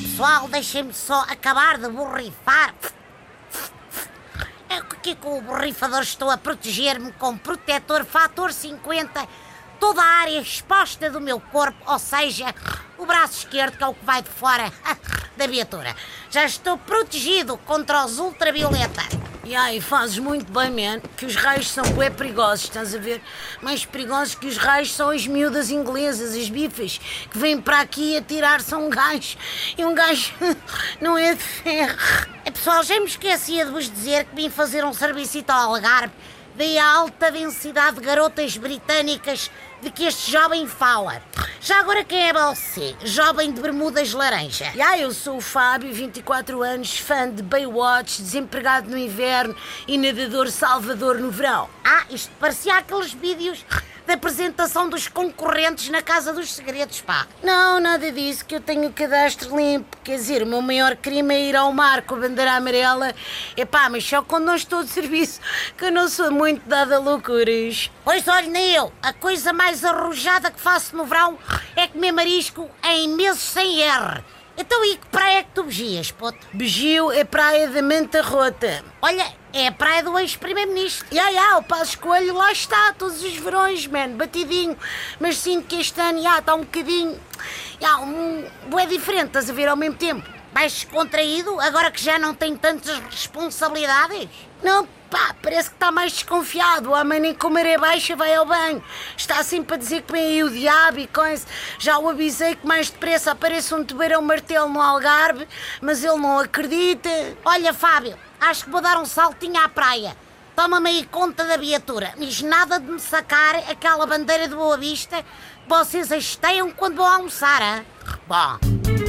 pessoal, deixem-me só acabar de borrifar. É aqui com o borrifador estou a proteger-me com protetor fator 50 toda a área exposta do meu corpo, ou seja, o braço esquerdo que é o que vai de fora da viatura. Já estou protegido contra os ultravioleta. E aí, fazes muito bem, man, que os raios são bem perigosos, estás a ver? Mais perigosos que os raios são as miúdas inglesas, as bifas, que vêm para aqui a um gajo. E um gajo não é de ferro. É, pessoal, já me esquecia de vos dizer que vim fazer um serviço ao Algarve. Dei a alta densidade de garotas britânicas de que este jovem fala. Já agora quem é você? Jovem de bermudas laranja. Ah, eu sou o Fábio, 24 anos, fã de Baywatch, desempregado no inverno e nadador salvador no verão. Ah, isto parecia aqueles vídeos da apresentação dos concorrentes na Casa dos Segredos, pá. Não, nada disso, que eu tenho o cadastro limpo. Quer dizer, o meu maior crime é ir ao mar com a bandeira amarela. É pá, mas só quando não estou de serviço, que eu não sou muito dada a loucuras. Pois olha, nem eu. A coisa mais arrojada que faço no verão é comer marisco em meses sem R. Então e que praia é que tu begias, puto? Begio é praia da Manta Rota. Olha, é a praia do ex-primeiro-ministro. Ya, ya, o Passo Coelho lá está, todos os verões, man, batidinho. Mas sinto que este ano, ya, está um bocadinho... Ya, um... é diferente, estás a ver, ao mesmo tempo. Mais descontraído, agora que já não tem tantas responsabilidades? Não, pá, parece que está mais desconfiado. O homem nem com maré baixa vai ao banho. Está sempre a dizer que vem aí o diabo e coisa. Já o avisei que mais depressa apareça um tubarão martelo no Algarve, mas ele não acredita. Olha, Fábio, acho que vou dar um saltinho à praia. Toma-me aí conta da viatura. Mas nada de me sacar aquela bandeira de Boa Vista que vocês hasteiam quando vão almoçar, hein? Bom...